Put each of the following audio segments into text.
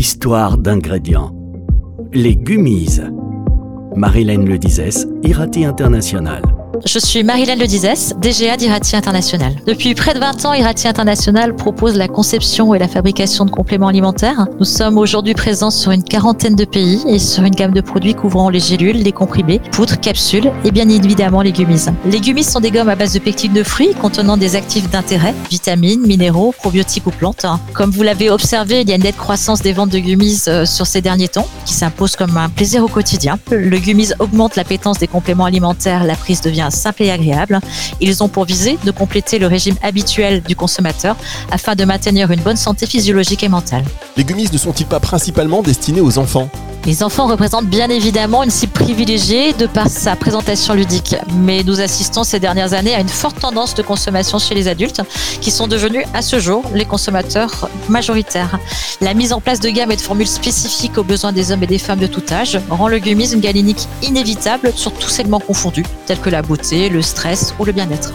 Histoire d'ingrédients. Les gummies. Marilène Le Dizès, Irati International. Je suis Marilène Ledizès, DGA d'Irati International. Depuis près de 20 ans, Irati International propose la conception et la fabrication de compléments alimentaires. Nous sommes aujourd'hui présents sur une quarantaine de pays et sur une gamme de produits couvrant les gélules, les comprimés, poudres, capsules et bien évidemment. Les gummies sont des gommes à base de pectines de fruits contenant des actifs d'intérêt, vitamines, minéraux, probiotiques ou plantes. Comme vous l'avez observé, il y a une nette croissance des ventes de gummies euh, sur ces derniers temps qui s'impose comme un plaisir au quotidien. Le gummies augmente l'appétence des compléments alimentaires, la prise devient simple et agréable. Ils ont pour visée de compléter le régime habituel du consommateur afin de maintenir une bonne santé physiologique et mentale. Les gummies ne sont-ils pas principalement destinés aux enfants? Les enfants représentent bien évidemment une cible privilégiée de par sa présentation ludique, mais nous assistons ces dernières années à une forte tendance de consommation chez les adultes qui sont devenus à ce jour les consommateurs majoritaires. La mise en place de gammes et de formules spécifiques aux besoins des hommes et des femmes de tout âge rend le gummies une galénique inévitable sur tous segments confondus, tels que la beauté, le stress ou le bien-être.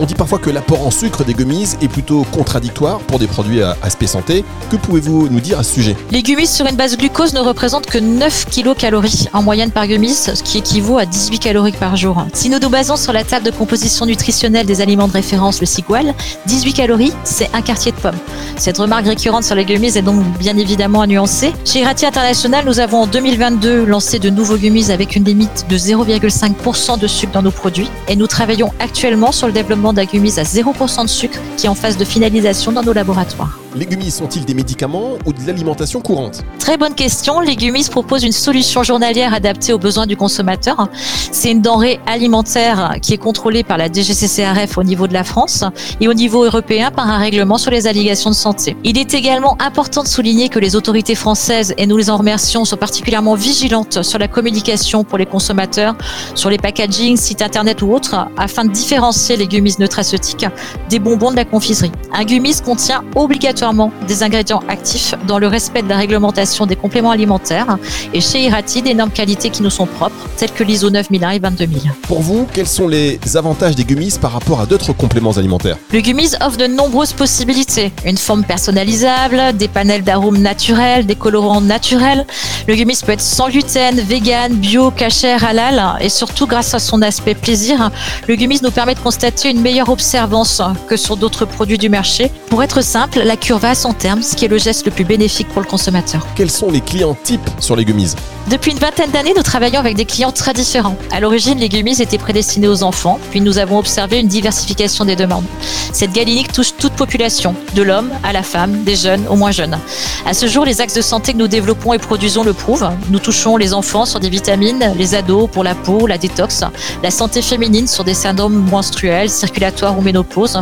On dit parfois que l'apport en sucre des gummies est plutôt contradictoire pour des produits à aspect santé. Que pouvez-vous nous dire à ce sujet? Les gummies sur une base glucose ne représentent que 9 kcal en moyenne par gummies, ce qui équivaut à 18 calories par jour. Si nous nous basons sur la table de composition nutritionnelle des aliments de référence, le Sigual, 18 calories, c'est un quartier de pomme. Cette remarque récurrente sur les gummies est donc bien évidemment à nuancer. Chez Irati International, nous avons en 2022 lancé de nouveaux gummies avec une limite de 0,5% de sucre dans nos produits et nous travaillons actuellement sur le développement d'agumis à 0% de sucre qui est en phase de finalisation dans nos laboratoires. Les gummies sont-ils des médicaments ou de l'alimentation courante Très bonne question. Les gummies proposent une solution journalière adaptée aux besoins du consommateur. C'est une denrée alimentaire qui est contrôlée par la DGCCRF au niveau de la France et au niveau européen par un règlement sur les allégations de santé. Il est également important de souligner que les autorités françaises, et nous les en remercions, sont particulièrement vigilantes sur la communication pour les consommateurs, sur les packagings, sites internet ou autres, afin de différencier les gummies nutraceutiques des bonbons de la confiserie. Un gummies contient obligatoirement des ingrédients actifs dans le respect de la réglementation des compléments alimentaires et chez Irati des normes qualité qui nous sont propres, telles que l'ISO 9001 et 22000. Pour vous, quels sont les avantages des gummies par rapport à d'autres compléments alimentaires? Le gummies offre de nombreuses possibilités. Une forme personnalisable, des panels d'arômes naturels, des colorants naturels. Le gummies peut être sans gluten, vegan, bio, cachère, halal et surtout grâce à son aspect plaisir, le gummies nous permet de constater une meilleure observance que sur d'autres produits du marché. Pour être simple, la cure va à son terme, ce qui est le geste le plus bénéfique pour le consommateur. Quels sont les clients types sur les gummies Depuis une vingtaine d'années, nous travaillons avec des clients très différents. À l'origine, les gummies étaient prédestinés aux enfants, puis nous avons observé une diversification des demandes. Cette galénique touche toute population, de l'homme à la femme, des jeunes aux moins jeunes. À ce jour, les axes de santé que nous développons et produisons le prouvent. Nous touchons les enfants sur des vitamines, les ados pour la peau, la détox, la santé féminine sur des syndromes menstruels, circulatoires ou ménopause.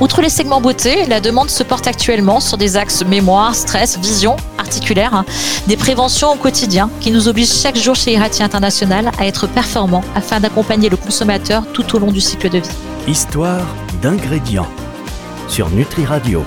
Outre les segments beauté, la demande se porte actuellement sur des axes mémoire, stress, vision, articulaire, des préventions au quotidien qui nous obligent chaque jour chez Irati International à être performants afin d'accompagner le consommateur tout au long du cycle de vie. Histoire d'ingrédients sur Nutri Radio.